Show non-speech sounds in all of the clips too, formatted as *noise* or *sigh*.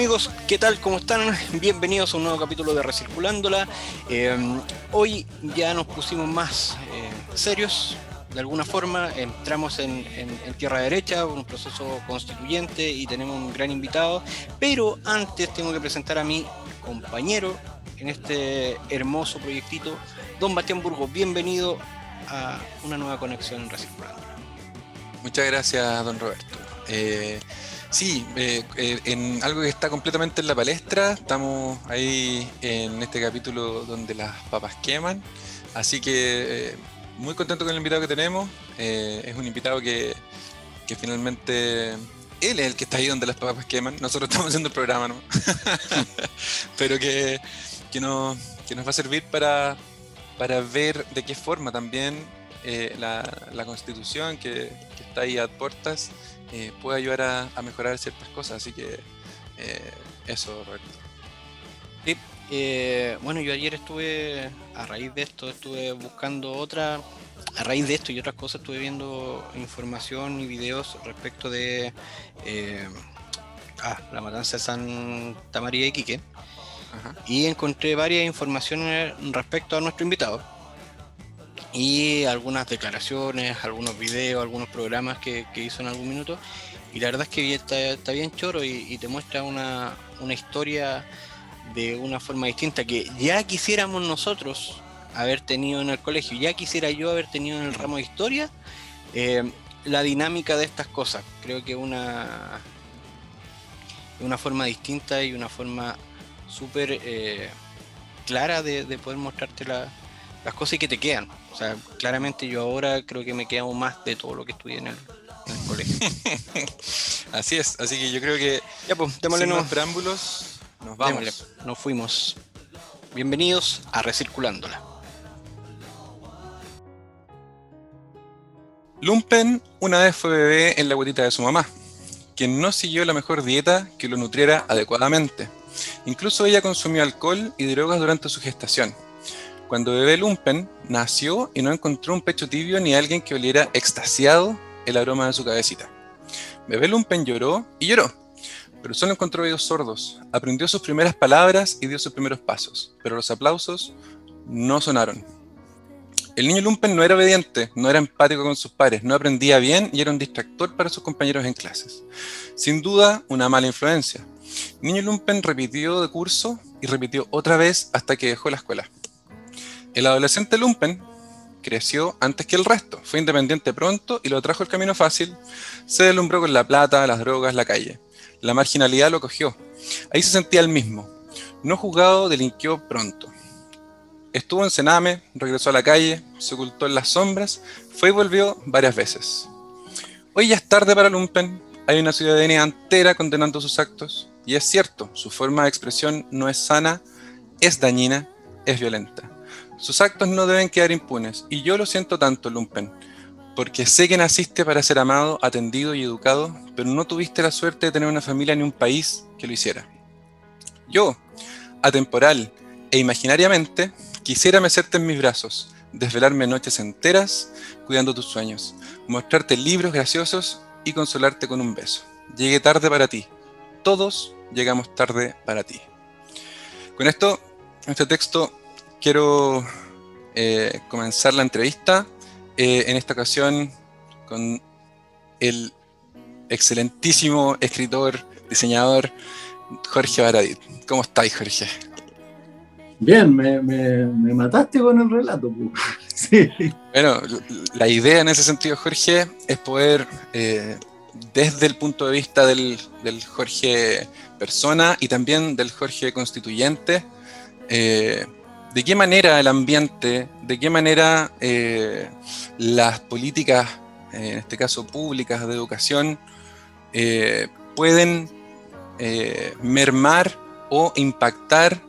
amigos, ¿qué tal? ¿Cómo están? Bienvenidos a un nuevo capítulo de Recirculándola. Eh, hoy ya nos pusimos más eh, serios, de alguna forma, entramos en, tierra derecha, un proceso constituyente y tenemos un gran invitado, pero antes tengo que presentar a mi compañero en este hermoso proyectito, don Bastián Burgos. Bienvenido a una nueva conexión en. Muchas gracias, don Roberto. Eh, Sí, eh, eh, en algo que está completamente en la palestra, estamos ahí en este capítulo donde las papas queman, así que eh, muy contento con el invitado que tenemos, es un invitado que, finalmente él es el que está ahí donde las papas queman, nosotros estamos haciendo el programa, ¿no? *laughs* pero que, que, nos, nos va a servir para, para ver de qué forma también la, la, constitución que, que está ahí a puertas eh, puede ayudar a, mejorar ciertas cosas. Así que eh, eso, Roberto. Sí, eh, bueno, yo ayer estuve, a raíz de esto, estuve buscando otra, a raíz de esto y otras cosas, estuve viendo información y videos respecto de ah, la matanza de Santa María de Quique. Y encontré varias informaciones respecto a nuestro invitado y algunas declaraciones, algunos videos, algunos programas que, hizo en algún minuto. Y la verdad es que está, bien choro y, te muestra una, historia de una forma distinta que ya quisiéramos nosotros haber tenido en el colegio, ya quisiera yo haber tenido en el ramo de historia eh, la dinámica de estas cosas. Creo que una, una forma distinta y una forma súper eh, clara de, de poder mostrarte la, las cosas que te quedan. O sea, claramente yo ahora creo que me queda aún más de todo lo que estudié en el, colegio. *laughs* así es, así que yo creo que ya pues, démosle sin preámbulos, nos vamos. nos fuimos. Bienvenidos a Recirculándola. Lumpen una vez fue bebé en la guatita de su mamá, quien no siguió la mejor dieta que lo nutriera adecuadamente. Incluso ella consumió alcohol y drogas durante su gestación cuando bebé Lumpen nació y no encontró un pecho tibio ni alguien que oliera extasiado el aroma de su cabecita. Bebé Lumpen lloró y lloró, pero solo encontró oídos sordos. Aprendió sus primeras palabras y dio sus primeros pasos, pero los aplausos no sonaron. El niño Lumpen no era obediente, no era empático con sus padres, no aprendía bien y era un distractor para sus compañeros en clases. Sin duda, una mala influencia. niño Lumpen repitió de curso y repitió otra vez hasta que dejó la escuela. El adolescente Lumpen creció antes que el resto, fue independiente pronto y lo trajo el camino fácil, se deslumbró con la plata, las drogas, la calle. La marginalidad lo cogió. Ahí se sentía el mismo. No juzgado, delinquió pronto. Estuvo en Sename, regresó a la calle, se ocultó en las sombras, fue y volvió varias veces. Hoy ya es tarde para Lumpen, hay una ciudadanía entera condenando sus actos, y es cierto, su forma de expresión no es sana, es dañina, es violenta. Sus actos no deben quedar impunes, y yo lo siento tanto, Lumpen, porque sé que naciste para ser amado, atendido y educado, pero no tuviste la suerte de tener una familia ni un país que lo hiciera. Yo, atemporal e imaginariamente, quisiera mecerte en mis brazos, desvelarme noches enteras cuidando tus sueños, mostrarte libros graciosos y consolarte con un beso. Llegué tarde para ti. Todos llegamos tarde para ti. Con esto, este texto quiero eh, comenzar la entrevista eh, en esta ocasión con el excelentísimo escritor, diseñador Jorge Baradit. ¿Cómo estáis, Jorge? Bien, me, mataste con el relato. *laughs* sí. Bueno, la idea en ese sentido, Jorge, es poder, eh, desde el punto de vista del, del, Jorge persona y también del Jorge constituyente, ¿De qué manera el ambiente, de qué manera eh, las políticas, en este caso públicas de educación, eh, pueden eh, mermar o impactar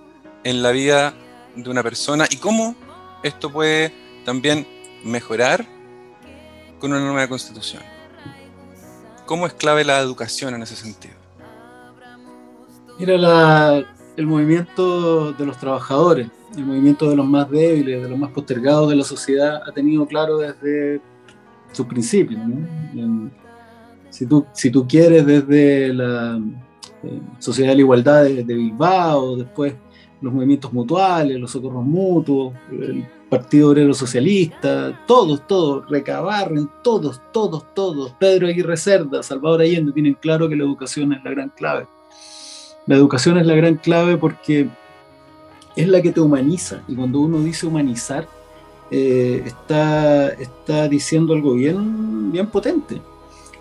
en la vida de una persona y cómo esto puede también mejorar con una nueva constitución? ¿Cómo es clave la educación en ese sentido? Mira, la, el movimiento de los trabajadores, el movimiento de los más débiles, de los más postergados de la sociedad, ha tenido claro desde su principio. Si, tú, si tú quieres, desde la, Sociedad de la Igualdad de, de Bilbao, después los movimientos mutuales, los socorros mutuos, el Partido Obrero Socialista, todos, todos, Recabarren, todos, todos, todos, Pedro Aguirre Cerda, Salvador Allende, tienen claro que la educación es la gran clave. La educación es la gran clave porque es la que te humaniza, y cuando uno dice humanizar, eh, está, está diciendo algo bien, bien potente.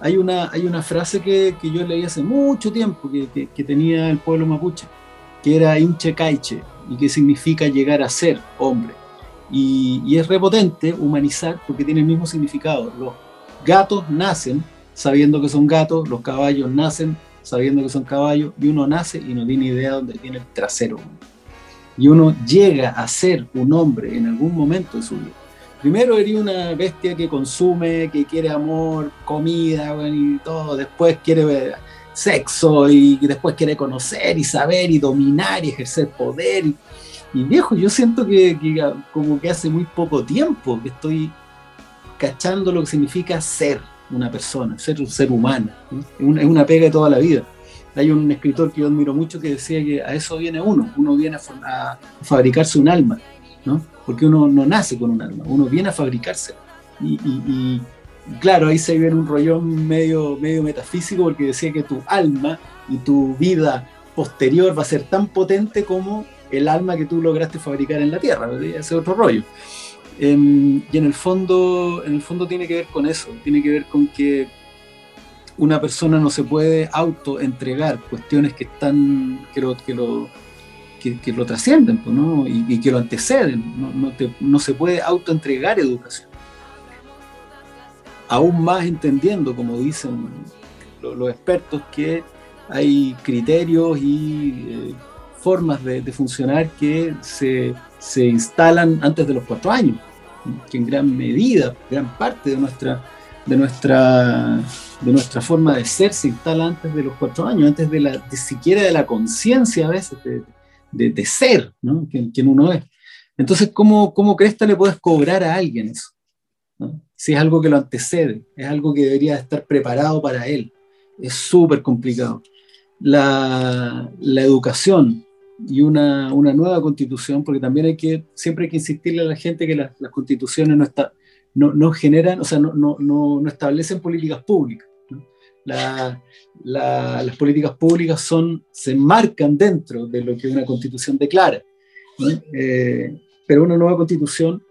Hay una, hay una frase que, que yo leí hace mucho tiempo que, que, tenía el pueblo mapuche, que era inche caiche, y que significa llegar a ser hombre y, es repotente humanizar porque tiene el mismo significado. Los gatos nacen sabiendo que son gatos, los caballos nacen sabiendo que son caballos, y uno nace y no tiene idea dónde tiene el trasero. Y uno llega a ser un hombre en algún momento de su vida. Primero eres una bestia que consume, que quiere amor, comida y todo. Después quiere sexo y después quiere conocer y saber y dominar y ejercer poder. Y viejo, yo siento que, como que hace muy poco tiempo que estoy cachando lo que significa ser una persona, ser un ser humano. Es una pega de toda la vida. Hay un escritor que yo admiro mucho que decía que a eso viene uno, uno viene a, fabricarse un alma, ¿no? porque uno no nace con un alma, uno viene a fabricarse. Y, claro, ahí se viene un rollón medio, medio metafísico porque decía que tu alma y tu vida posterior va a ser tan potente como el alma que tú lograste fabricar en la Tierra, ese es otro rollo. Em, y en el, fondo, en el fondo tiene que ver con eso, tiene que ver con que una persona no se puede auto entregar cuestiones que están que lo, que lo, que, lo trascienden ¿no? y, que lo anteceden. No, no, se puede auto entregar educación. Aún más entendiendo, como dicen los, expertos, que hay criterios y eh, formas de, funcionar que se, se, instalan antes de los cuatro años, que en gran medida, gran parte de nuestra, de nuestra, de nuestra forma de ser se instala antes de los cuatro años, antes de, la, siquiera de la conciencia a veces de, de, ser, ¿no? Quien, uno es. Entonces, ¿cómo, ¿cómo crees que le puedes cobrar a alguien eso? Si es algo que lo antecede, es algo que debería estar preparado para él. Es súper complicado. La, la, educación y una, una, nueva constitución, porque también hay que, siempre hay que insistirle a la gente que las, las constituciones no, está, no, no, generan, o sea, no, no, no establecen políticas públicas. La, las políticas públicas son, se enmarcan dentro de lo que una constitución declara. Eh, pero una nueva constitución,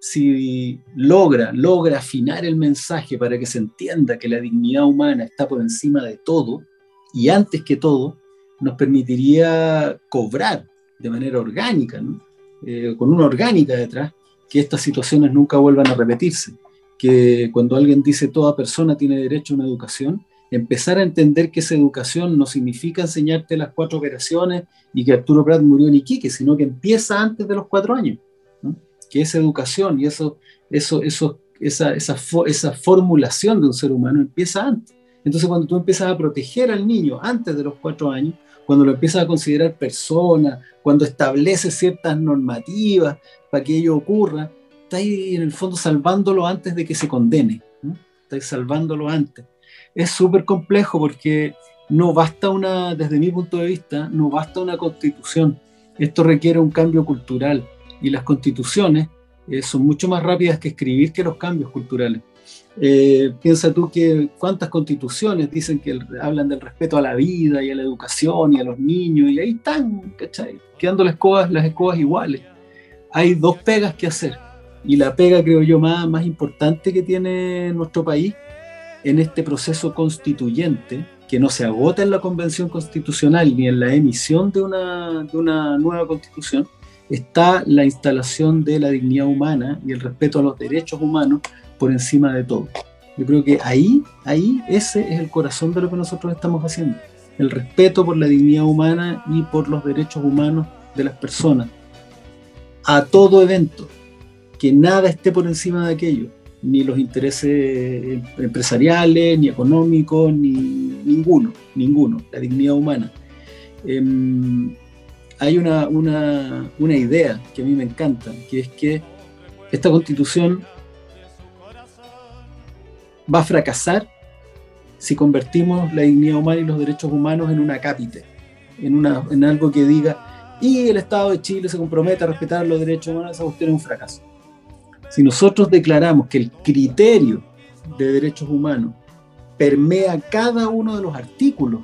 si logra, logra afinar el mensaje para que se entienda que la dignidad humana está por encima de todo, y antes que todo, nos permitiría cobrar de manera orgánica, eh, con una orgánica detrás, que estas situaciones nunca vuelvan a repetirse. Que cuando alguien dice toda persona tiene derecho a una educación, empezar a entender que esa educación no significa enseñarte las cuatro operaciones y que Arturo Prat murió en Iquique, sino que empieza antes de los cuatro años. Que esa educación y eso, eso, eso, esa, esa, esa formulación de un ser humano empieza antes. Entonces, cuando tú empiezas a proteger al niño antes de los cuatro años, cuando lo empiezas a considerar persona, cuando estableces ciertas normativas para que ello ocurra, está ahí en el fondo salvándolo antes de que se condene. ¿no? Está salvándolo antes. Es súper complejo porque no basta una, desde mi punto de vista, no basta una constitución. Esto requiere un cambio cultural y las constituciones eh, son mucho más rápidas que escribir que los cambios culturales. Eh, piensa tú que cuántas constituciones dicen que hablan del respeto a la vida y a la educación y a los niños, y ahí están, ¿cachai? Quedando las escobas, las escobas iguales. Hay dos pegas que hacer, y la pega, creo yo, más, más importante que tiene nuestro país en este proceso constituyente, que no se agota en la convención constitucional ni en la emisión de una, de una nueva constitución, está la instalación de la dignidad humana y el respeto a los derechos humanos por encima de todo. Yo creo que ahí, ahí ese es el corazón de lo que nosotros estamos haciendo. El respeto por la dignidad humana y por los derechos humanos de las personas. A todo evento. Que nada esté por encima de aquello. Ni los intereses empresariales, ni económicos, ni ninguno. Ninguno. La dignidad humana. Em, hay una, una, una idea que a mí me encanta, que es que esta constitución va a fracasar si convertimos la dignidad humana y los derechos humanos en una cápite, en, una, en algo que diga, y el Estado de Chile se compromete a respetar los derechos humanos, esa cuestión es un fracaso. Si nosotros declaramos que el criterio de derechos humanos permea cada uno de los artículos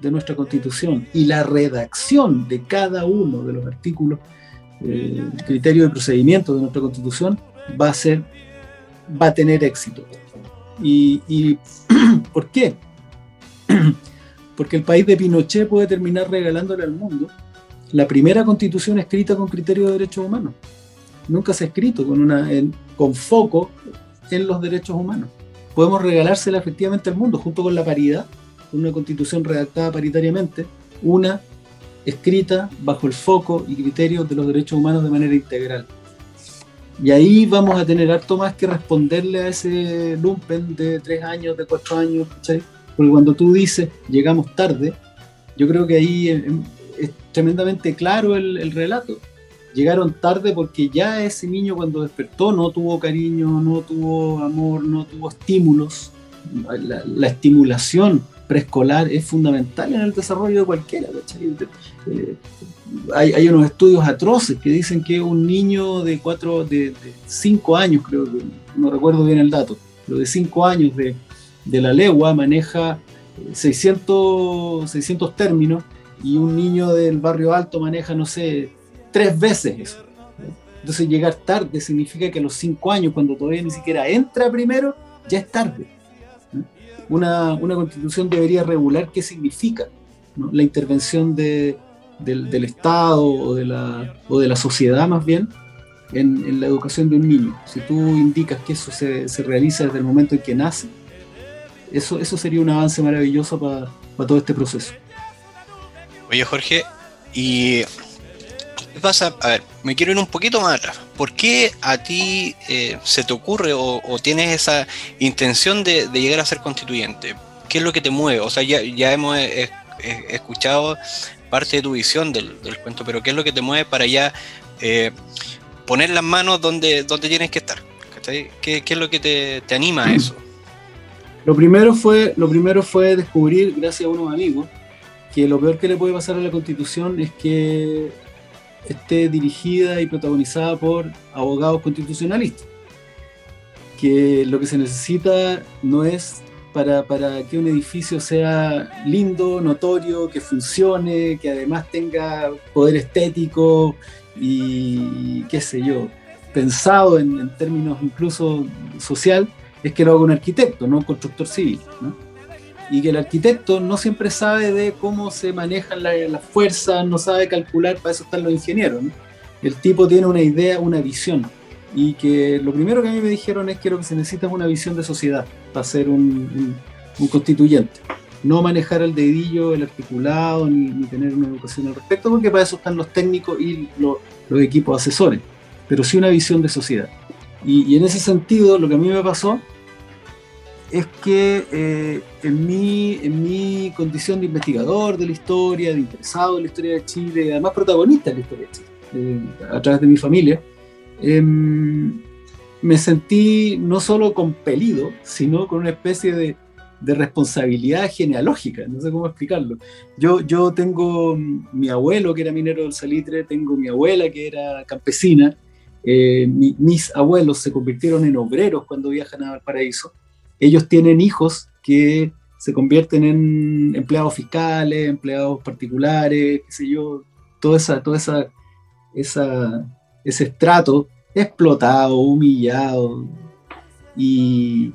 de nuestra constitución y la redacción de cada uno de los artículos, eh, criterio de procedimiento de nuestra constitución va a ser, va a tener éxito. ¿Y, y *clears throat* por qué? *clears throat* Porque el país de Pinochet puede terminar regalándole al mundo la primera constitución escrita con criterio de derechos humanos. Nunca se ha escrito con, una, con foco en los derechos humanos. Podemos regalársela efectivamente al mundo, junto con la paridad, una constitución redactada paritariamente, una escrita bajo el foco y criterios de los derechos humanos de manera integral. Y ahí vamos a tener harto más que responderle a ese lumpen de tres años, de cuatro años, ¿cachai? Porque cuando tú dices llegamos tarde, yo creo que ahí es, tremendamente claro el, relato. Llegaron tarde porque ya ese niño cuando despertó no tuvo cariño, no tuvo amor, no tuvo estímulos. la estimulación preescolar es fundamental en el desarrollo de cualquiera. Eh, hay, unos estudios atroces que dicen que un niño de cuatro, de, cinco años, creo que no recuerdo bien el dato, pero de cinco años de, la legua maneja 600, 600 términos y un niño del barrio alto maneja, no sé, tres veces eso. Entonces llegar tarde significa que a los cinco años, cuando todavía ni siquiera entra primero, ya es tarde una, constitución debería regular qué significa la intervención del, Estado o de, la, o de la sociedad más bien en, la educación de un niño. Si tú indicas que eso se, realiza desde el momento en que nace, eso, eso sería un avance maravilloso para todo este proceso. Oye Jorge, y pasa? A ver, me quiero ir un poquito más atrás. ¿Por qué a ti eh, se te ocurre o, tienes esa intención de, llegar a ser constituyente? ¿Qué es lo que te mueve? O sea, ya, hemos eh, eh, escuchado parte de tu visión del, cuento, pero ¿qué es lo que te mueve para ya poner las manos donde, donde tienes que estar? ¿Qué, es lo que te, te, anima a eso? Lo primero, fue, lo primero fue descubrir, gracias a unos amigos, que lo peor que le puede pasar a la constitución es que esté dirigida y protagonizada por abogados constitucionalistas. Que lo que se necesita no es para, que un edificio sea lindo, notorio, que funcione, que además tenga poder estético y qué sé yo, pensado en, términos incluso social, es que lo haga un arquitecto, no un constructor civil. Y que el arquitecto no siempre sabe de cómo se manejan las fuerzas, no sabe calcular, para eso están los ingenieros. El tipo tiene una idea, una visión. Y que lo primero que a mí me dijeron es que lo que se necesita es una visión de sociedad para ser un, constituyente. No manejar el dedillo, el articulado, ni, tener una educación al respecto, porque para eso están los técnicos y los equipos asesores. Pero sí una visión de sociedad. y en ese sentido, lo que a mí me pasó es que eh, en, mi, en mi condición de investigador de la historia, de interesado en la historia de Chile, además protagonista de la historia de Chile, eh, a través de mi familia, em, me sentí no solo compelido, sino con una especie de, de, responsabilidad genealógica, no sé cómo explicarlo. Yo, yo tengo mi abuelo que era minero del salitre, tengo mi abuela que era campesina, eh, mis abuelos se convirtieron en obreros cuando viajan a Valparaíso ellos tienen hijos que se convierten en empleados fiscales, empleados particulares, qué sé yo, toda esa, toda esa, esa ese estrato explotado, humillado. Y,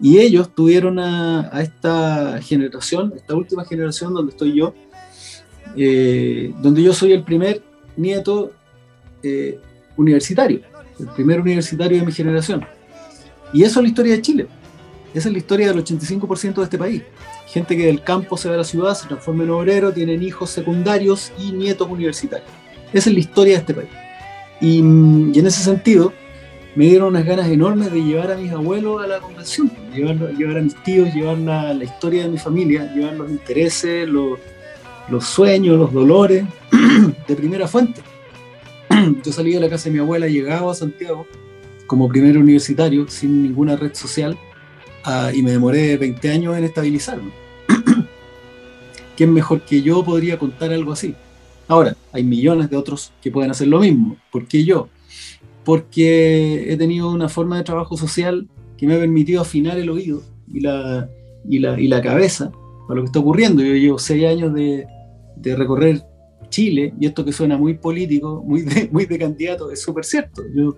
y ellos tuvieron a, esta generación, esta última generación donde estoy yo, eh, donde yo soy el primer nieto eh, universitario, el primer universitario de mi generación. Y eso es la historia de Chile. Esa es la historia del 85% de este país. Gente que del campo se va a la ciudad, se transforma en obrero, tienen hijos secundarios y nietos universitarios. Esa es la historia de este país. Y, en ese sentido, me dieron unas ganas enormes de llevar a mis abuelos a la convención, llevar, llevar a mis tíos, llevar la, historia de mi familia, llevar los intereses, los, los sueños, los dolores *clears throat* de primera fuente. *clears throat* Yo salí de la casa de mi abuela, llegaba a Santiago como primer universitario, sin ninguna red social, y me demoré 20 años en estabilizarme. *clears throat* ¿Quién mejor que yo podría contar algo así? Ahora, hay millones de otros que pueden hacer lo mismo. ¿Por qué yo? Porque he tenido una forma de trabajo social que me ha permitido afinar el oído y la, y la, y la cabeza para lo que está ocurriendo. Yo llevo seis años de, de recorrer Chile, y esto que suena muy político, muy de, muy de candidato, es súper cierto. Yo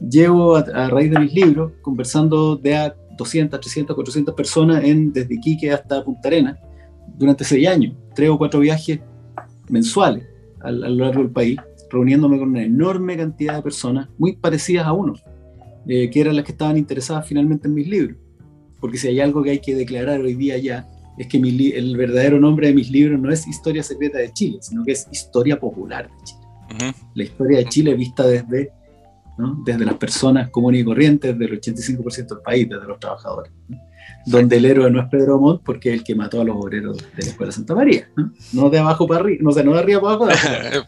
llevo a, raíz de mis libros conversando de a 200, 300, 400 personas en, desde Iquique hasta Punta Arenas durante seis años, tres o cuatro viajes mensuales a, lo largo del país, reuniéndome con una enorme cantidad de personas muy parecidas a uno, eh, que eran las que estaban interesadas finalmente en mis libros. Porque si hay algo que hay que declarar hoy día ya, es que el verdadero nombre de mis libros no es Historia Secreta de Chile, sino que es Historia Popular de Chile. La historia de Chile vista desde, desde las personas comunes y corrientes del 85% del país, desde los trabajadores. Donde el héroe no es Pedro Montt porque es el que mató a los obreros de la Escuela Santa María. No, de abajo para arriba, no, sé, no de arriba para abajo. *laughs*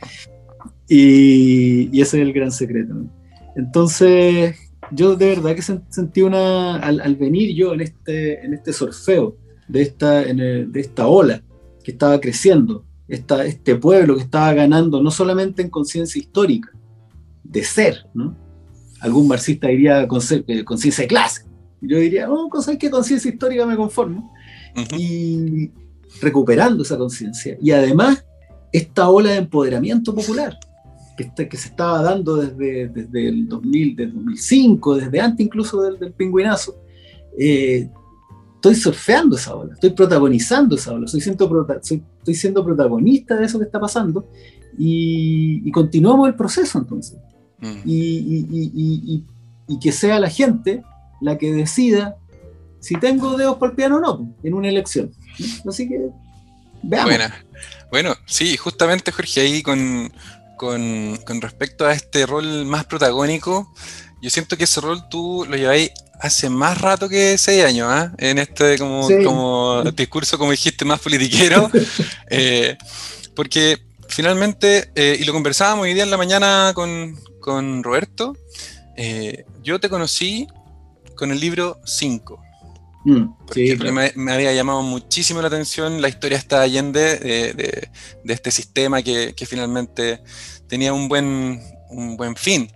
y, y, ese es el gran secreto. Entonces, yo de verdad que sentí una, al, al, venir yo en este, en este surfeo, de esta, de esta ola que estaba creciendo, esta, este pueblo que estaba ganando no solamente en conciencia histórica, de ser, ¿no? Algún marxista diría eh, conciencia de clase. Yo diría, oh, cosa que conciencia histórica me conformo. Y recuperando esa conciencia. Y además, esta ola de empoderamiento popular que, que se estaba dando desde, desde el 2000, desde 2005, desde antes incluso del, del pingüinazo, eh, estoy surfeando esa ola, estoy protagonizando esa ola, estoy siendo, estoy siendo protagonista de eso que está pasando y, continuamos el proceso entonces. Mm. Y, que sea la gente la que decida si tengo dedos para el piano o no en una elección. Así que veamos. Bueno, sí, justamente Jorge, ahí con, con, con respecto a este rol más protagónico, yo siento que ese rol tú lo lleváis hace más rato que seis años, ¿ah? En este como, discurso, como dijiste, más politiquero. *laughs* Eh, porque finalmente, eh, y lo conversábamos hoy día en la mañana con, Roberto, eh, yo te conocí con el libro 5. Mm, porque me, había llamado muchísimo la atención la historia esta Allende de, de, este sistema que, finalmente tenía un buen, un buen fin.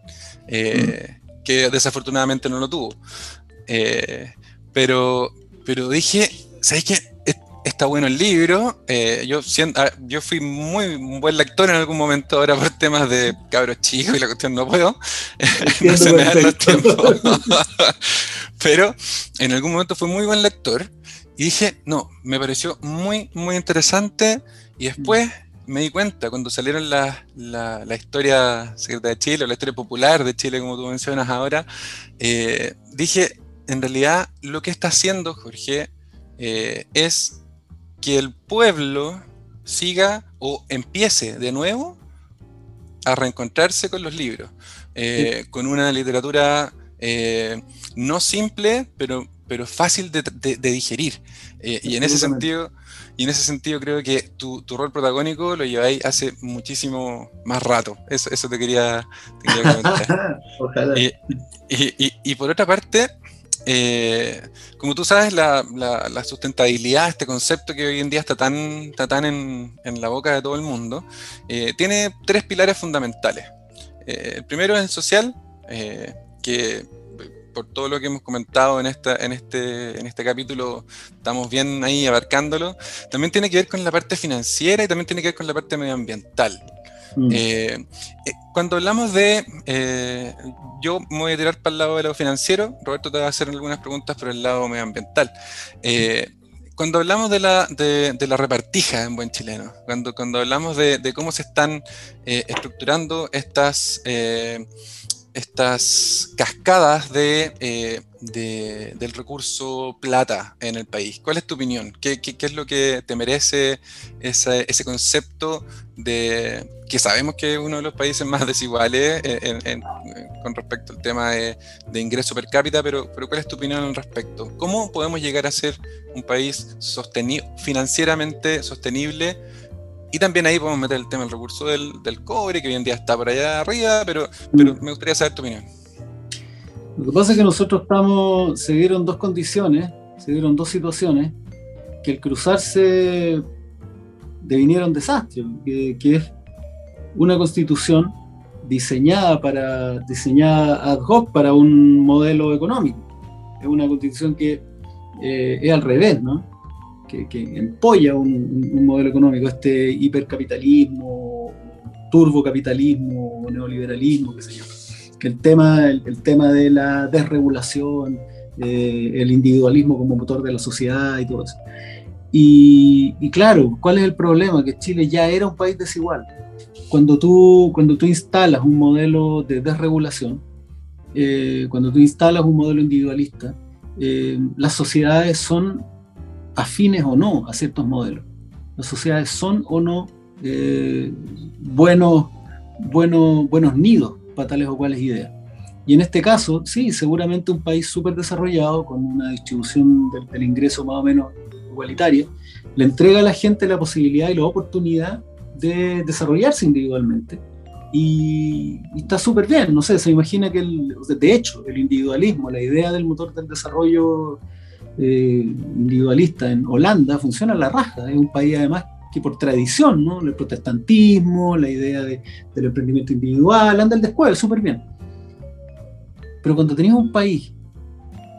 Mm que desafortunadamente no lo tuvo. Eh, pero, pero dije, ¿sabes qué? Está bueno el libro. Eh, yo, ah, yo fui muy buen lector en algún momento ahora por temas de cabros chicos y la cuestión no puedo. *laughs* no se me dan los tiempos. *laughs* pero en algún momento fui muy buen lector y dije, no, me pareció muy, muy interesante. Y después me di cuenta cuando salieron la, la, historia secreta de Chile o la historia popular de Chile, como tú mencionas ahora, eh, dije, en realidad lo que está haciendo Jorge eh, es que el pueblo siga o empiece de nuevo a reencontrarse con los libros, eh, con una literatura no simple, pero, pero fácil de, de digerir. y en ese sentido y en ese sentido creo que tu, rol protagónico lo lleváis hace muchísimo más rato. Eso, eso te, quería, comentar. *laughs* Ojalá. Y, por otra parte, eh, como tú sabes, la, sustentabilidad, este concepto que hoy en día está tan, está tan en, la boca de todo el mundo, eh, tiene tres pilares fundamentales. Eh, el primero es el social, que por todo lo que hemos comentado en, esta, en, este, en este capítulo, estamos bien ahí abarcándolo, también tiene que ver con la parte financiera y también tiene que ver con la parte medioambiental. Mm. Eh, eh, cuando hablamos de, eh, yo me voy a tirar para el lado de lo financiero, Roberto te va a hacer algunas preguntas por el lado medioambiental. cuando hablamos de la, de, la, repartija en buen chileno, cuando, cuando hablamos de, de cómo se están estructurando estas estas cascadas eh, de, del recurso plata en el país. ¿Cuál es tu opinión? ¿Qué, es lo que te merece ese, ese, concepto de que sabemos que es uno de los países más desiguales con respecto al tema de, ingreso per cápita, pero, pero ¿cuál es tu opinión al respecto? ¿Cómo podemos llegar a ser un país financieramente sostenible? Y también ahí podemos meter el tema del recurso del, cobre, que hoy en día está por allá arriba, pero, pero mm. me gustaría saber tu opinión. Lo que pasa es que nosotros estamos, se dieron dos condiciones, se dieron dos situaciones, que al cruzarse devinieron desastres, que, que es una constitución diseñada para diseñada ad hoc para un modelo económico. Es una constitución que eh, es al revés, ¿no? Que, que empolla un, un, modelo económico, este hipercapitalismo, turbocapitalismo, neoliberalismo, qué sé yo. Que el tema, el, el tema de la desregulación, eh, el individualismo como motor de la sociedad y todo eso. Y, y, claro, ¿cuál es el problema? Que Chile ya era un país desigual. Cuando tú, cuando tú instalas un modelo de desregulación, eh, cuando tú instalas un modelo individualista, eh, las sociedades son afines o no a ciertos modelos. Las sociedades son o no eh, buenos, buenos, buenos nidos para tales o cuales ideas. Y en este caso, sí, seguramente un país súper desarrollado, con una distribución del, del, ingreso más o menos igualitaria, le entrega a la gente la posibilidad y la oportunidad de desarrollarse individualmente. Y, y está súper bien, no sé, se imagina que, el, de hecho, el individualismo, la idea del motor del desarrollo eh, individualista en Holanda funciona a la raja, es un país además que por tradición, ¿no? El protestantismo, la idea de, del emprendimiento individual, anda el después, súper bien. Pero cuando tenías un país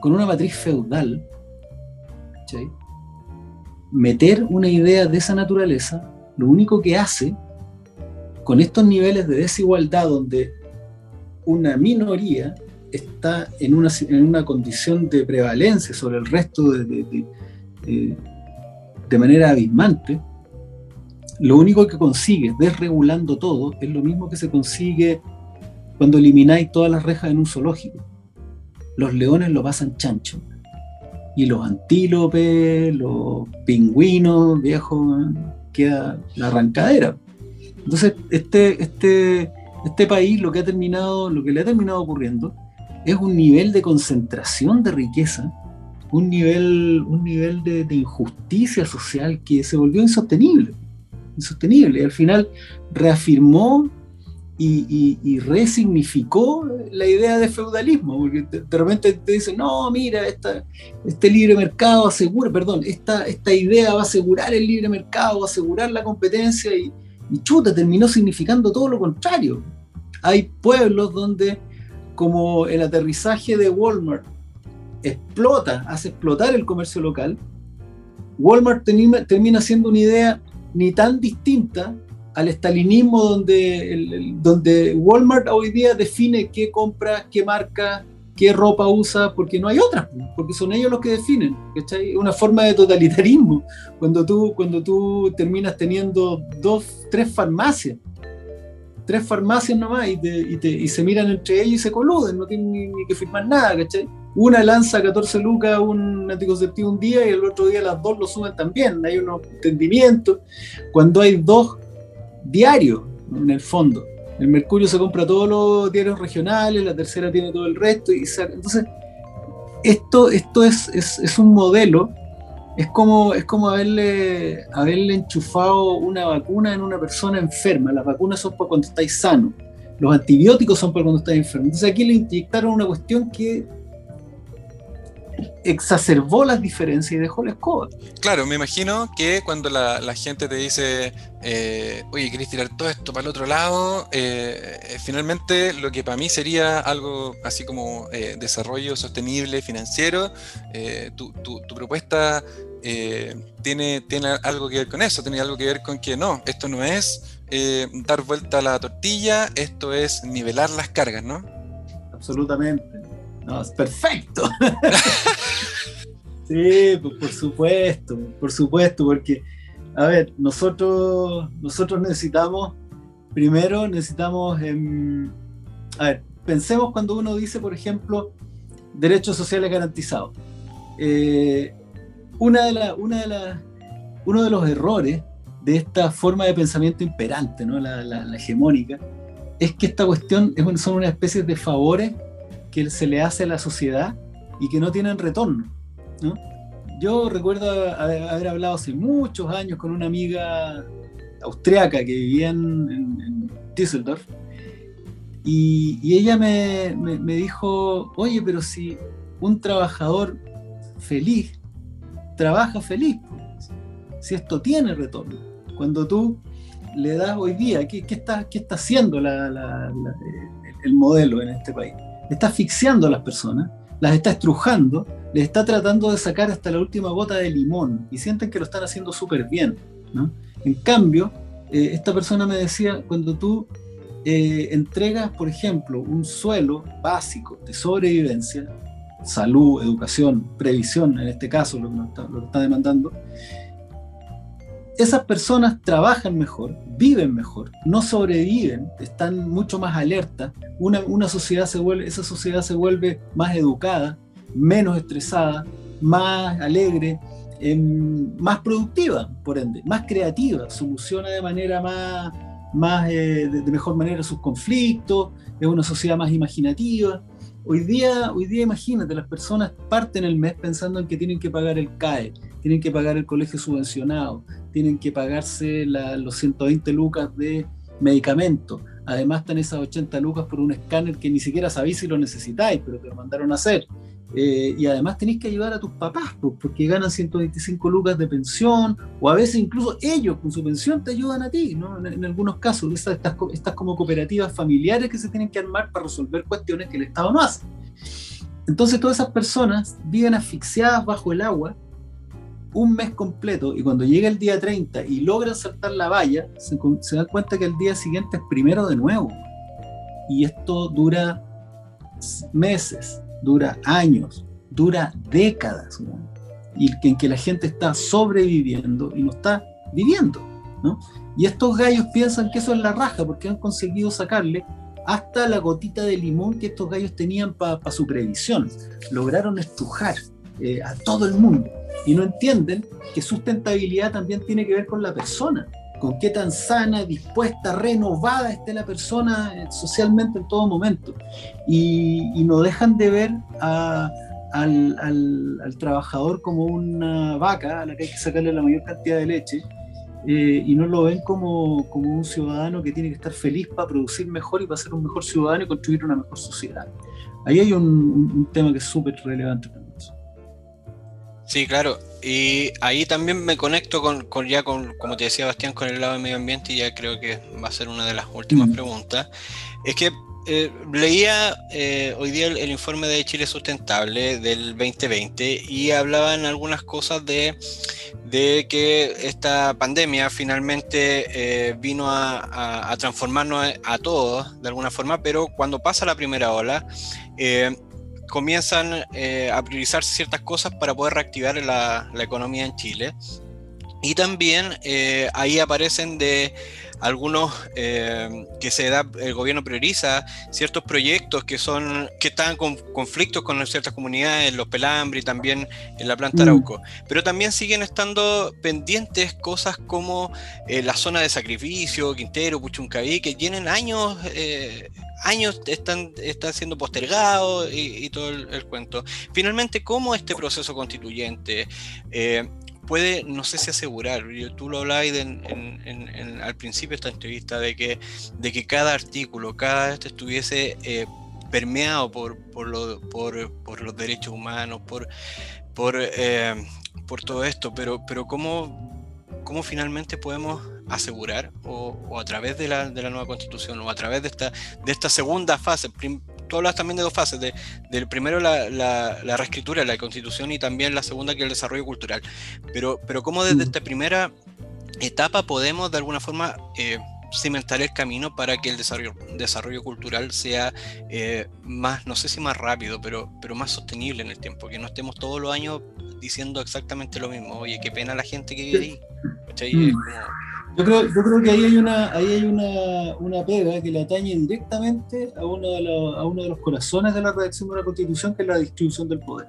con una matriz feudal, ¿sí? meter una idea de esa naturaleza, lo único que hace con estos niveles de desigualdad donde una minoría está en una, en una condición de prevalencia sobre el resto de, de, manera abismante, lo único que consigue desregulando todo es lo mismo que se consigue cuando elimináis todas las rejas en un zoológico. Los leones lo pasan chancho. Y los antílopes, los pingüinos, viejos, queda la arrancadera. Entonces, este, este, este país lo que ha terminado, lo que le ha terminado ocurriendo es un nivel de concentración de riqueza, un nivel, un nivel de, injusticia social que se volvió insostenible. Insostenible. Y al final reafirmó y, resignificó la idea de feudalismo, porque de, de repente te dicen, no, mira, esta, este libre mercado asegura, perdón, esta, esta idea va a asegurar el libre mercado, va a asegurar la competencia y, y chuta, terminó significando todo lo contrario. Hay pueblos donde, como el aterrizaje de Walmart explota, hace explotar el comercio local, Walmart termina, siendo una idea ni tan distinta al estalinismo donde, el, el, donde Walmart hoy día define qué compra, qué marca, qué ropa usa, porque no hay otras, porque son ellos los que definen. ¿cachai? Una forma de totalitarismo, cuando tú, cuando tú terminas teniendo dos, tres farmacias, tres farmacias nomás, y, te, y, te, y se miran entre ellos y se coluden, no tienen ni, que firmar nada, ¿cachai? Una lanza 14 lucas un anticonceptivo un día y el otro día las dos lo suben también, hay unos entendimientos. Cuando hay dos diarios, en el fondo, el Mercurio se compra todos los diarios regionales, la tercera tiene todo el resto. Y entonces, esto, esto es, es, es, un modelo, es como, es como haberle, haberle enchufado una vacuna en una persona enferma. Las vacunas son para cuando estáis sano, los antibióticos son para cuando estáis enfermo. Entonces aquí le inyectaron una cuestión que exacerbó las diferencias y dejó la escoba. Claro, me imagino que cuando la, la gente te dice, eh, oye, ¿querés tirar todo esto para el otro lado? Eh, finalmente, lo que para mí sería algo así como eh, desarrollo sostenible financiero, eh, tu, tu, tu, propuesta eh, tiene, tiene algo que ver con eso, tiene algo que ver con que no, esto no es dar vuelta a la tortilla, esto es nivelar las cargas, ¿no? Absolutamente. No, es perfecto. *laughs* sí, pues por supuesto, por supuesto, porque, a ver, nosotros, nosotros necesitamos, primero necesitamos, eh, a ver, pensemos cuando uno dice, por ejemplo, derechos sociales garantizados. Eh, una de la, una de la, uno de los errores de esta forma de pensamiento imperante, ¿no? la, la, la hegemónica, es que esta cuestión es, son una especie de favores que se le hace a la sociedad y que no tienen retorno. ¿no? Yo recuerdo haber hablado hace muchos años con una amiga austriaca que vivía en, Düsseldorf Y, ella me, dijo, oye, pero si un trabajador feliz trabaja feliz, si esto tiene retorno, cuando tú le das hoy día, ¿qué, qué está, qué está haciendo el modelo en este país? Está asfixiando a las personas, las está estrujando, les está tratando de sacar hasta la última gota de limón y sienten que lo están haciendo súper bien. ¿no? En cambio, eh, esta persona me decía, cuando tú eh, entregas, por ejemplo, un suelo básico de sobrevivencia, salud, educación, previsión, en este caso lo que, lo está demandando, esas personas trabajan mejor, viven mejor, no sobreviven, están mucho más alertas, una, una sociedad se vuelve, esa sociedad se vuelve más educada, menos estresada, más alegre, em, más productiva, por ende, más creativa, soluciona de manera más, más eh, de, mejor manera sus conflictos, es una sociedad más imaginativa. Hoy día, hoy día imagínate, las personas parten el mes pensando en que tienen que pagar el CAE, tienen que pagar el colegio subvencionado, tienen que pagarse los 120 lucas de medicamentos. Además están esas 80 lucas por un escáner que ni siquiera sabéis si lo necesitáis, pero te lo mandaron a hacer. Eh, y además tenéis que ayudar a tus papás, porque ganan 125 lucas de pensión, o a veces incluso ellos con su pensión te ayudan a ti, ¿no? en, algunos casos, estas, estas, estas, como cooperativas familiares que se tienen que armar para resolver cuestiones que el Estado no hace. Entonces todas esas personas viven asfixiadas bajo el agua un mes completo y cuando llega el día 30 y logran saltar la valla, se, se dan cuenta que el día siguiente es primero de nuevo. Y esto dura meses, dura años, dura décadas, y en que la gente está sobreviviendo y no está viviendo. ¿no? Y estos gallos piensan que eso es la raja porque han conseguido sacarle hasta la gotita de limón que estos gallos tenían para su previsión. Lograron estrujar eh, a todo el mundo y no entienden que sustentabilidad también tiene que ver con la persona con qué tan sana, dispuesta, renovada esté la persona eh, socialmente en todo momento. Y, no dejan de ver al, trabajador como una vaca a la que hay que sacarle la mayor cantidad de leche. Eh, y no lo ven como, un ciudadano que tiene que estar feliz para producir mejor y para ser un mejor ciudadano y construir una mejor sociedad. Ahí hay un, un tema que es súper relevante también. Sí, claro. Y ahí también me conecto con, ya con, como te decía Bastián, con el lado del medio ambiente y ya creo que va a ser una de las últimas mm. preguntas. Es que eh, leía eh, hoy día el, informe de Chile Sustentable del 2020 y hablaban algunas cosas de, de que esta pandemia finalmente eh, vino a, a, transformarnos a, todos de alguna forma, pero cuando pasa la primera ola, comienzan eh, a priorizarse ciertas cosas para poder reactivar la, economía en Chile. Y también eh, ahí aparecen de algunos eh, que se da, el gobierno prioriza ciertos proyectos que son, que están con conflictos con ciertas comunidades, los Pelambri, también en la planta mm. Arauco. Pero también siguen estando pendientes cosas como eh, la zona de sacrificio, Quintero, Puchuncaví, que tienen años, años están, están siendo postergados y, todo el, cuento. Finalmente, ¿cómo este proceso constituyente puede, no sé si asegurar, tú lo hablabas al principio de esta entrevista, de que, de que cada artículo, cada vez estuviese eh, permeado por, por, por, los derechos humanos, por, por, eh, por todo esto, pero, pero ¿cómo, cómo finalmente podemos asegurar, o, a través de la, de la, nueva constitución, o a través de esta, de esta segunda fase, tú hablas también de dos fases, de, del primero la, la, reescritura de la constitución y también la segunda que es el desarrollo cultural. Pero, pero cómo desde mm. esta primera etapa podemos de alguna forma eh, cimentar el camino para que el desarrollo, desarrollo cultural sea eh, más, no sé si más rápido, pero, pero más sostenible en el tiempo, que no estemos todos los años diciendo exactamente lo mismo. Oye, qué pena la gente que vive ahí. Mm. Yo creo, yo creo que ahí hay una, ahí hay una, una pega que le atañe directamente a uno, de los, a uno de los corazones de la redacción de la Constitución, que es la distribución del poder.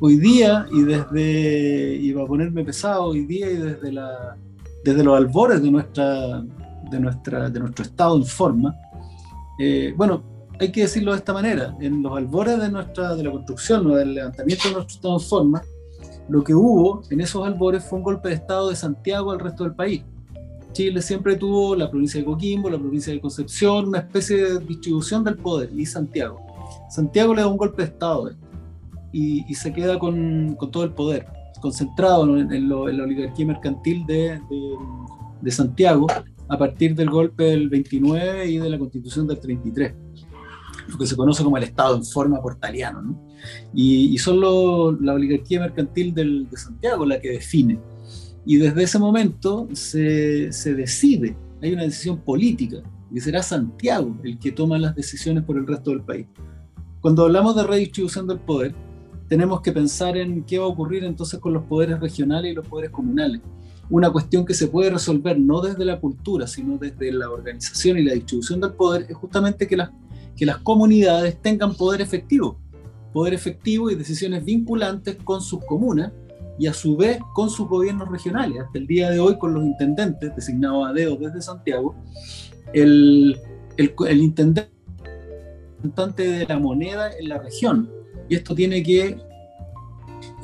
Hoy día, y desde, y va a ponerme pesado, hoy día y desde, la, desde los albores de, nuestra, de, nuestra, de nuestro estado en forma, eh, bueno, hay que decirlo de esta manera, en los albores de, nuestra, de la construcción o del levantamiento de nuestro estado en forma, lo que hubo en esos albores fue un golpe de Estado de Santiago al resto del país. Chile siempre tuvo la provincia de Coquimbo, la provincia de Concepción, una especie de distribución del poder, y Santiago. Santiago le da un golpe de Estado y, se queda con, todo el poder, concentrado en, la oligarquía mercantil de, Santiago a partir del golpe del 29 y de la constitución del 33, lo que se conoce como el Estado en forma portaliano. Y, son la oligarquía mercantil de Santiago la que define y desde ese momento se, se decide, hay una decisión política, y será Santiago el que toma las decisiones por el resto del país. Cuando hablamos de redistribución del poder, tenemos que pensar en qué va a ocurrir entonces con los poderes regionales y los poderes comunales. Una cuestión que se puede resolver no desde la cultura, sino desde la organización y la distribución del poder, es justamente que las, que las comunidades tengan poder efectivo, poder efectivo y decisiones vinculantes con sus comunas y a su vez con sus gobiernos regionales. Hasta el día de hoy, con los intendentes designados a dedo desde Santiago, el, el, intendente de la moneda en la región. Y esto tiene que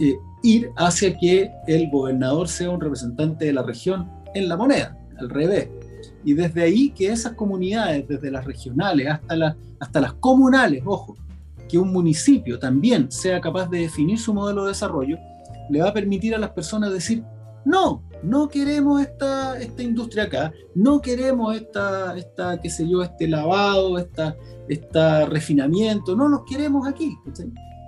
eh, ir hacia que el gobernador sea un representante de la región en la moneda, al revés. Y desde ahí que esas comunidades, desde las regionales hasta, la, hasta las comunales, ojo, que un municipio también sea capaz de definir su modelo de desarrollo, le va a permitir a las personas decir, no, no queremos esta, esta industria acá, no queremos esta, esta, qué sé yo, este lavado, esta, esta refinamiento, no los queremos aquí.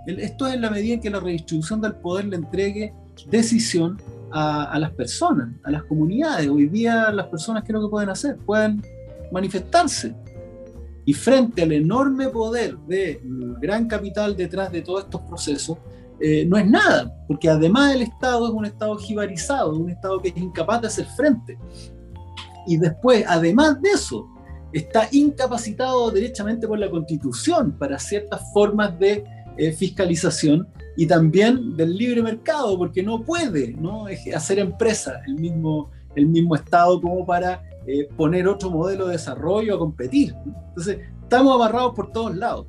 Esto es en la medida en que la redistribución del poder le entregue decisión a, a, las personas, a las comunidades. Hoy día las personas, ¿qué es lo que pueden hacer? Pueden manifestarse. Y frente al enorme poder del gran capital detrás de todos estos procesos, eh, no es nada, porque además el Estado es un Estado jibarizado, un Estado que es incapaz de hacer frente. Y después, además de eso, está incapacitado derechamente por la Constitución para ciertas formas de eh, fiscalización y también del libre mercado, porque no puede ¿no? hacer empresa el mismo, el mismo Estado como para eh, poner otro modelo de desarrollo a competir. Entonces, estamos amarrados por todos lados.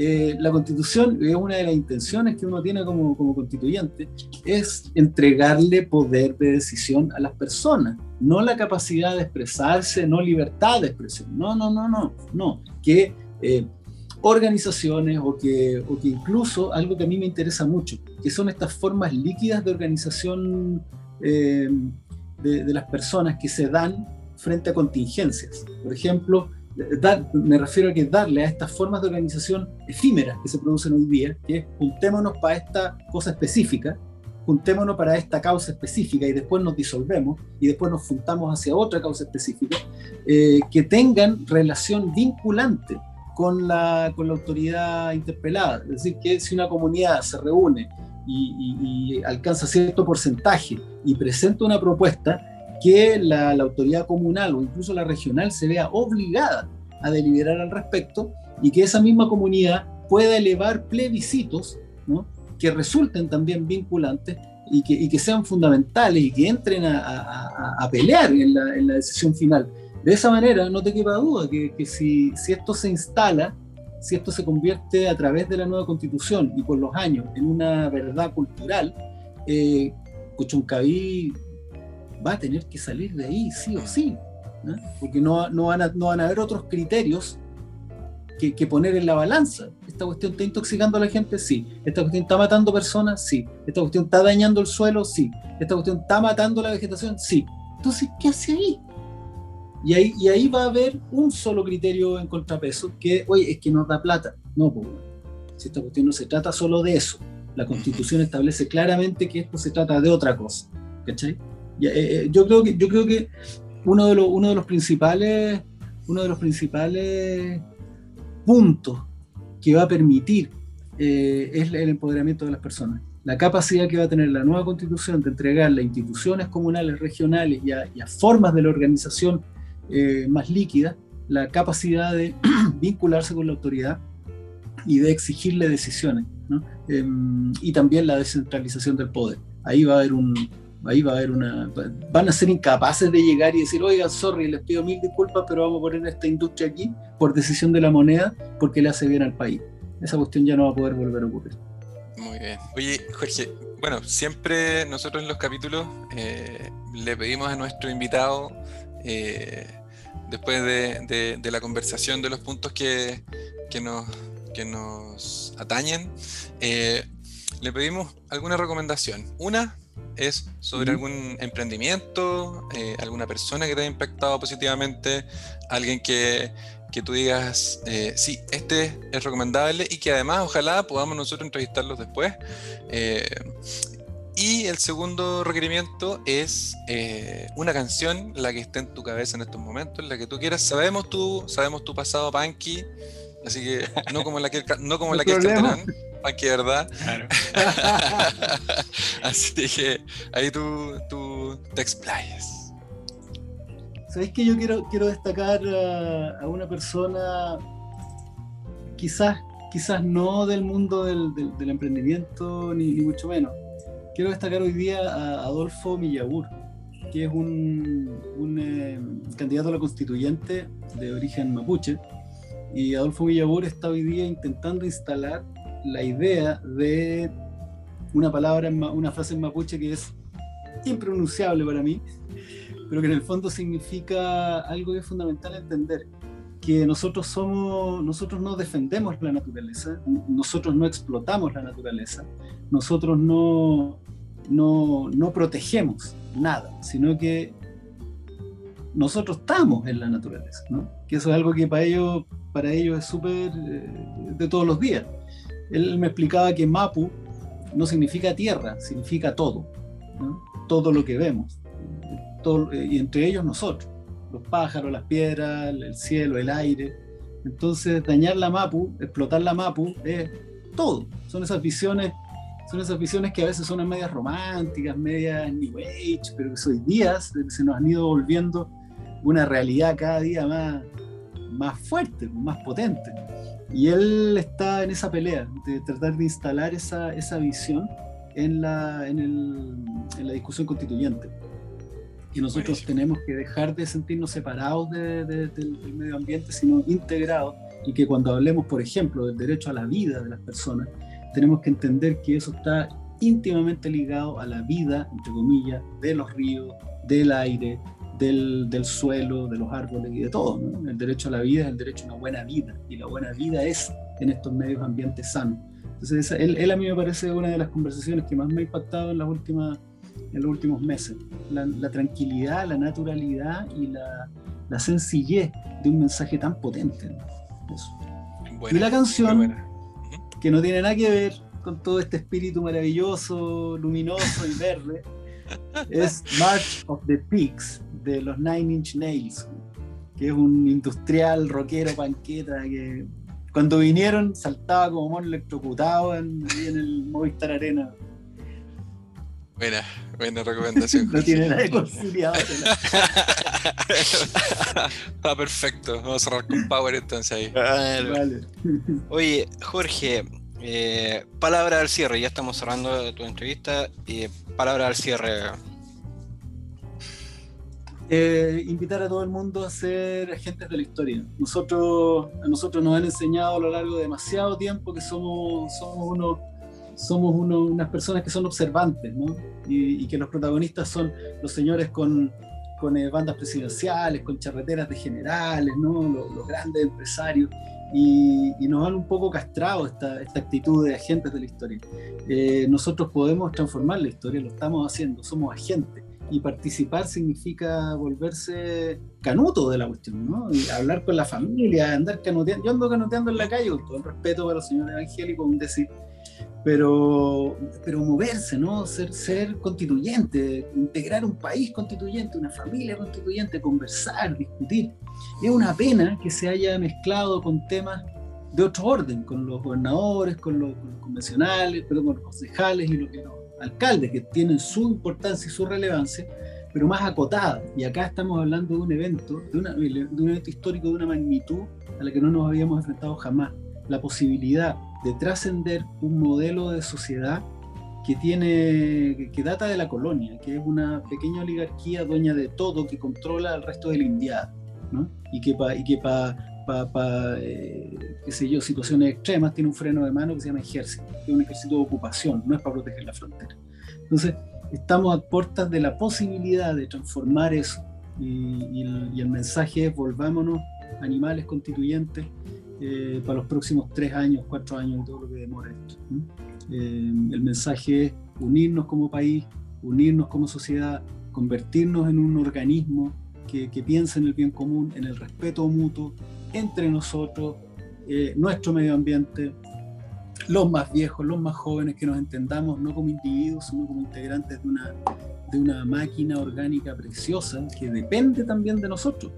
Eh, la constitución es una de las intenciones que uno tiene como, como, constituyente, es entregarle poder de decisión a las personas, no la capacidad de expresarse, no libertad de expresión, no, no, no, no, no, que eh, organizaciones o que, o que incluso algo que a mí me interesa mucho, que son estas formas líquidas de organización eh, de las personas que se dan frente a contingencias. Por ejemplo, me refiero a que darle a estas formas de organización efímeras que se producen hoy día, que es juntémonos para esta cosa específica, juntémonos para esta causa específica y después nos disolvemos y después nos juntamos hacia otra causa específica, eh, que tengan relación vinculante con la, con la autoridad interpelada. Es decir, que si una comunidad se reúne y, y alcanza cierto porcentaje y presenta una propuesta, que la, autoridad comunal o incluso la regional se vea obligada a deliberar al respecto y que esa misma comunidad pueda elevar plebiscitos que resulten también vinculantes y que, que, sean fundamentales y que entren a, pelear en la, decisión final. De esa manera, no te quepa duda que, si, si, esto se instala, si esto se convierte a través de la nueva constitución y por los años en una verdad cultural, eh, va a tener que salir de ahí, sí o sí, porque no, no, van a, no van a haber otros criterios que, que, poner en la balanza. Esta cuestión está intoxicando a la gente, sí. Esta cuestión está matando personas, sí. Esta cuestión está dañando el suelo, sí. Esta cuestión está matando la vegetación, sí. Entonces, ¿qué hace ahí? Y ahí, y ahí va a haber un solo criterio en contrapeso, que, oye, es que nos da plata. No, pues, si esta cuestión no se trata solo de eso. La constitución establece claramente que esto se trata de otra cosa. ¿Cachai? Eh, eh, yo, creo que, yo creo que uno de, los, uno de los principales, uno de los principales puntos que va a permitir eh, es el empoderamiento de las personas. La capacidad que va a tener la nueva constitución de entregarle a instituciones comunales, regionales y a, formas de la organización más líquida, la capacidad de *clears throat* vincularse con la autoridad y de exigirle decisiones, em, y también la descentralización del poder. Ahí va a haber un, ahí va a haber una. Van a ser incapaces de llegar y decir, oigan, sorry, les pido mil disculpas, pero vamos a poner esta industria aquí por decisión de la moneda porque le hace bien al país. Esa cuestión ya no va a poder volver a ocurrir. Muy bien. Oye, Jorge, bueno, siempre nosotros en los capítulos eh, le pedimos a nuestro invitado después de, la conversación de los puntos que, nos, que nos atañen, le pedimos alguna recomendación. Una es sobre algún emprendimiento, eh, alguna persona que te haya impactado positivamente, alguien que, tú digas, eh, sí, este es recomendable y que además ojalá podamos nosotros entrevistarlos después. Eh, y el segundo requerimiento es una canción, la que esté en tu cabeza en estos momentos, la que tú quieras. Sabemos tú, sabemos tu pasado, Panky, así que no como la que, no como la que Aquí, ¿verdad? Claro. *laughs* Así que ahí tú, tú te explayas. Sabéis que yo quiero, quiero destacar a, una persona, quizás, quizás no del mundo del, emprendimiento, ni, mucho menos. Quiero destacar hoy día a Adolfo Millabur, que es un, un eh, candidato a la constituyente de origen mapuche. Y Adolfo Millabur está hoy día intentando instalar la idea de una palabra, una frase en mapuche que es impronunciable para mí, pero que en el fondo significa algo que es fundamental entender, que nosotros somos, nosotros no defendemos la naturaleza, nosotros no explotamos la naturaleza, nosotros no, no, no protegemos nada, sino que nosotros estamos en la naturaleza, que eso es algo que para ellos, para ellos es súper eh, de todos los días él me explicaba que Mapu no significa tierra, significa todo, todo lo que vemos, y entre ellos nosotros, los pájaros, las piedras, el cielo, el aire. Entonces, dañar la Mapu, explotar la Mapu, es todo. Son esas visiones, son esas visiones que a veces son medias románticas, medias New Age, pero que hoy día se nos han ido volviendo una realidad cada día más, más fuerte, más potente. Y él está en esa pelea de tratar de instalar esa, esa visión en la, en, el, en la discusión constituyente. Y nosotros tenemos que dejar de sentirnos separados del medio ambiente, sino integrados. Y que cuando hablemos, por ejemplo, del derecho a la vida de las personas, tenemos que entender que eso está íntimamente ligado a la vida, entre comillas, de los ríos, del aire, del, del, suelo, de los árboles y de todo. El derecho a la vida es el derecho a una buena vida y la buena vida es en estos medios ambientes sanos. Entonces, él, él, a mí me parece una de las conversaciones que más me ha impactado en, las últimas, en los últimos meses. La, la tranquilidad, la naturalidad y la, la, sencillez de un mensaje tan potente. y la canción, que no tiene nada que ver con todo este espíritu maravilloso, luminoso y verde, *laughs* es March of the Pigs de los Nine Inch Nails, que es un industrial rockero panqueta que cuando vinieron saltaba como mono electrocutado en, en el Movistar Arena. Buena, buena recomendación. *laughs* no tiene nada de conciliador. Está *laughs* perfecto. Vamos a cerrar con Power entonces ahí. Vale. *laughs* Oye, Jorge, eh, palabra al cierre. Ya estamos cerrando tu entrevista. Eh, palabra al cierre eh, invitar a todo el mundo a ser agentes de la historia. Nosotros, a nosotros nos han enseñado a lo largo de demasiado tiempo que somos, somos, uno, somos uno, unas personas que son observantes, ¿no? y, que los protagonistas son los señores con, con eh, bandas presidenciales, con charreteras de generales, ¿no? los, grandes empresarios. Y, nos han un poco castrado esta, esta actitud de agentes de la historia. Eh, nosotros podemos transformar la historia, lo estamos haciendo, somos agentes y participar significa volverse canuto de la cuestión, ¿no? Y hablar con la familia, andar canoteando. Yo ando canoteando en la calle con todo el respeto para los señores evangélicos, un decir, pero, pero moverse, ¿no? Ser, constituyente, integrar un país constituyente, una familia constituyente, conversar, discutir. Es una pena que se haya mezclado con temas de otro orden, con los gobernadores, con los, convencionales, pero con los concejales y lo que no alcaldes que tienen su importancia y su relevancia, pero más acotada. Y acá estamos hablando de un evento, de, un evento histórico de una magnitud a la que no nos habíamos enfrentado jamás. La posibilidad de trascender un modelo de sociedad que tiene que data de la colonia, que es una pequeña oligarquía dueña de todo que controla al resto del indiado, ¿no? y que para que para, eh, qué sé yo, situaciones extremas, tiene un freno de mano que se llama ejército, que es un ejército de ocupación, no es para proteger la frontera. Entonces, estamos a puertas de la posibilidad de transformar eso y, el, mensaje es volvámonos animales constituyentes eh, para los próximos tres años, cuatro años, todo lo que demore esto. Eh, el mensaje es unirnos como país, unirnos como sociedad, convertirnos en un organismo que, que piense en el bien común, en el respeto mutuo entre nosotros, eh, nuestro medio ambiente, los más viejos, los más jóvenes, que nos entendamos no como individuos, sino como integrantes de una, de una máquina orgánica preciosa que depende también de nosotros,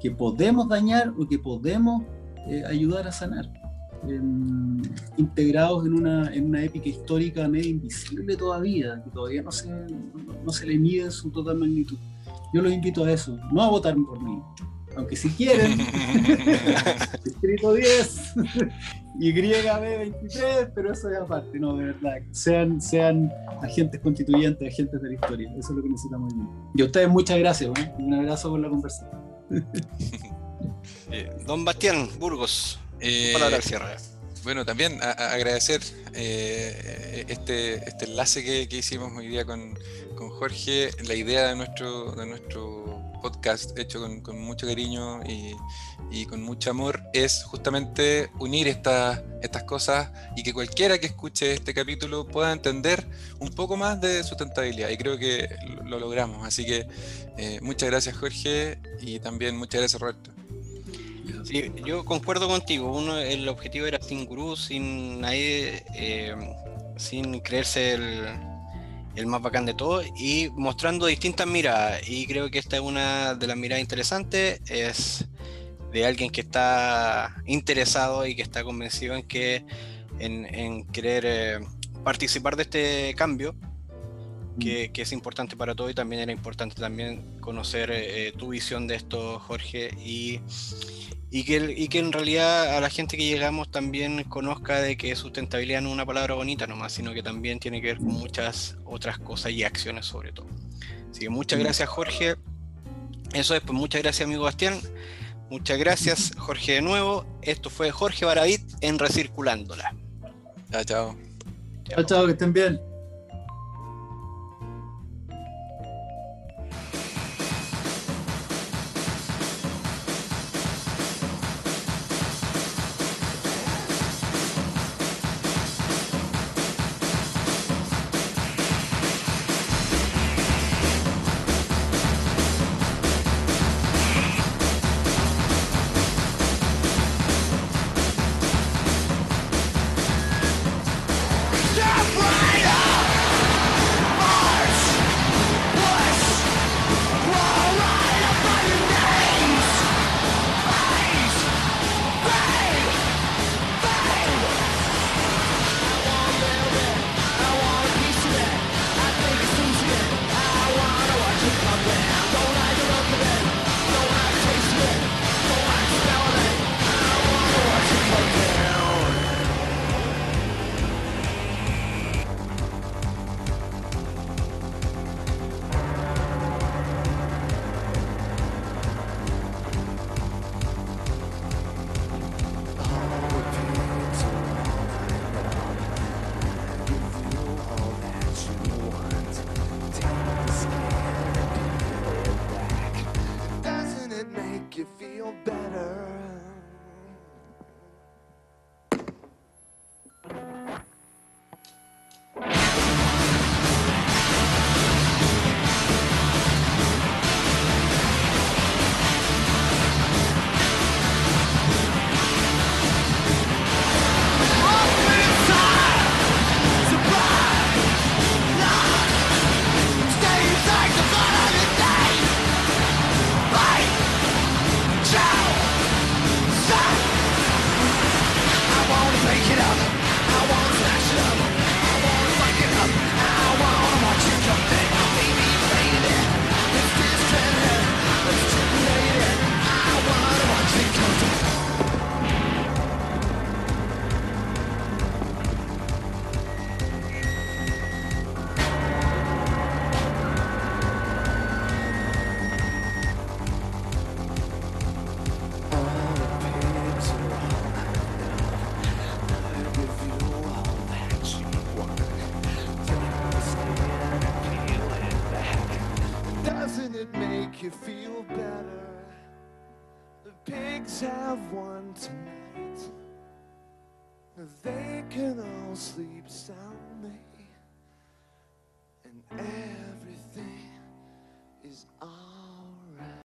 que podemos dañar o que podemos eh, ayudar a sanar. integrados en una, en una épica histórica medio invisible todavía, que todavía no se, no, se le mide en su total magnitud. Yo los invito a eso, no a votar por mí, aunque si quieren, *laughs* escrito 10, YB23, pero eso es aparte, no, de verdad. Sean, sean agentes constituyentes, agentes de la historia. Eso es lo que necesitamos. Y a ustedes muchas gracias, un abrazo por la conversación. Eh, don Bastián Burgos, eh, palabra al cierre. Bueno, también agradecer eh, este, este enlace que, que, hicimos hoy día con, con Jorge, la idea de nuestro, de nuestro podcast hecho con, mucho cariño y, con mucho amor es justamente unir estas estas cosas y que cualquiera que escuche este capítulo pueda entender un poco más de sustentabilidad y creo que lo, logramos. Así que eh, muchas gracias Jorge y también muchas gracias Roberto. Sí, yo concuerdo contigo. Uno, el objetivo era sin gurú, sin nadie, eh, sin creerse el, el más bacán de todo y mostrando distintas miradas. Y creo que esta es una de las miradas interesantes, es de alguien que está interesado y que está convencido en que en, querer eh, participar de este cambio. Que, es importante para todo y también era importante también conocer eh, tu visión de esto, Jorge, y, y que, y que en realidad a la gente que llegamos también conozca de que sustentabilidad no es una palabra bonita nomás, sino que también tiene que ver con muchas otras cosas y acciones sobre todo. Así que muchas gracias Jorge. Eso es, pues muchas gracias amigo Bastián. Muchas gracias Jorge de nuevo. Esto fue Jorge Baravit en Recirculándola. Chao, chao. Chao, chao, que estén bien.